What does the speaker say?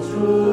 true.